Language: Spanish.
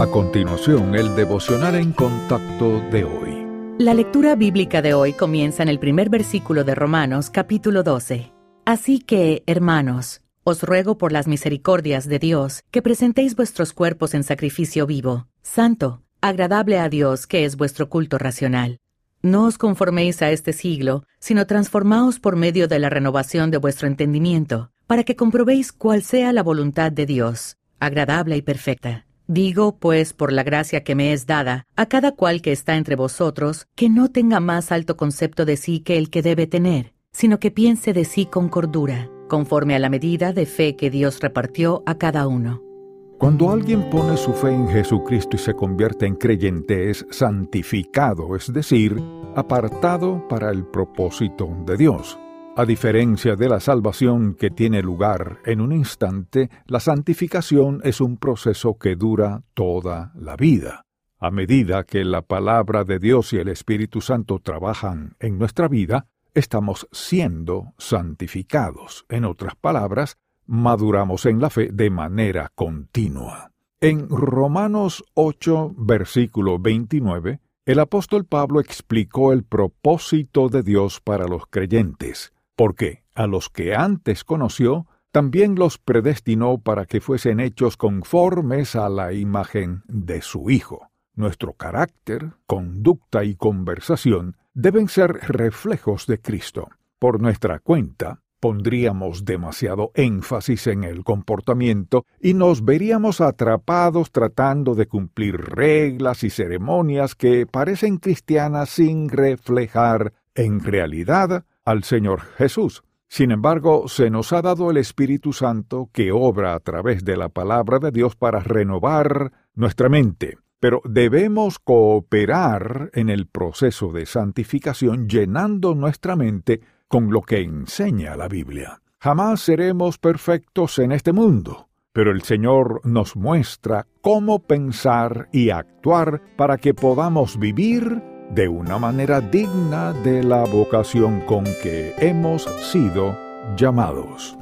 A continuación, el devocional en contacto de hoy. La lectura bíblica de hoy comienza en el primer versículo de Romanos capítulo 12. Así que, hermanos, os ruego por las misericordias de Dios que presentéis vuestros cuerpos en sacrificio vivo, santo, agradable a Dios, que es vuestro culto racional. No os conforméis a este siglo, sino transformaos por medio de la renovación de vuestro entendimiento, para que comprobéis cuál sea la voluntad de Dios, agradable y perfecta. Digo, pues, por la gracia que me es dada, a cada cual que está entre vosotros, que no tenga más alto concepto de sí que el que debe tener, sino que piense de sí con cordura, conforme a la medida de fe que Dios repartió a cada uno. Cuando alguien pone su fe en Jesucristo y se convierte en creyente, es santificado, es decir, apartado para el propósito de Dios. A diferencia de la salvación que tiene lugar en un instante, la santificación es un proceso que dura toda la vida. A medida que la palabra de Dios y el Espíritu Santo trabajan en nuestra vida, estamos siendo santificados. En otras palabras, maduramos en la fe de manera continua. En Romanos 8, versículo 29, el apóstol Pablo explicó el propósito de Dios para los creyentes porque a los que antes conoció, también los predestinó para que fuesen hechos conformes a la imagen de su Hijo. Nuestro carácter, conducta y conversación deben ser reflejos de Cristo. Por nuestra cuenta, pondríamos demasiado énfasis en el comportamiento y nos veríamos atrapados tratando de cumplir reglas y ceremonias que parecen cristianas sin reflejar en realidad al Señor Jesús. Sin embargo, se nos ha dado el Espíritu Santo que obra a través de la palabra de Dios para renovar nuestra mente. Pero debemos cooperar en el proceso de santificación llenando nuestra mente con lo que enseña la Biblia. Jamás seremos perfectos en este mundo, pero el Señor nos muestra cómo pensar y actuar para que podamos vivir de una manera digna de la vocación con que hemos sido llamados.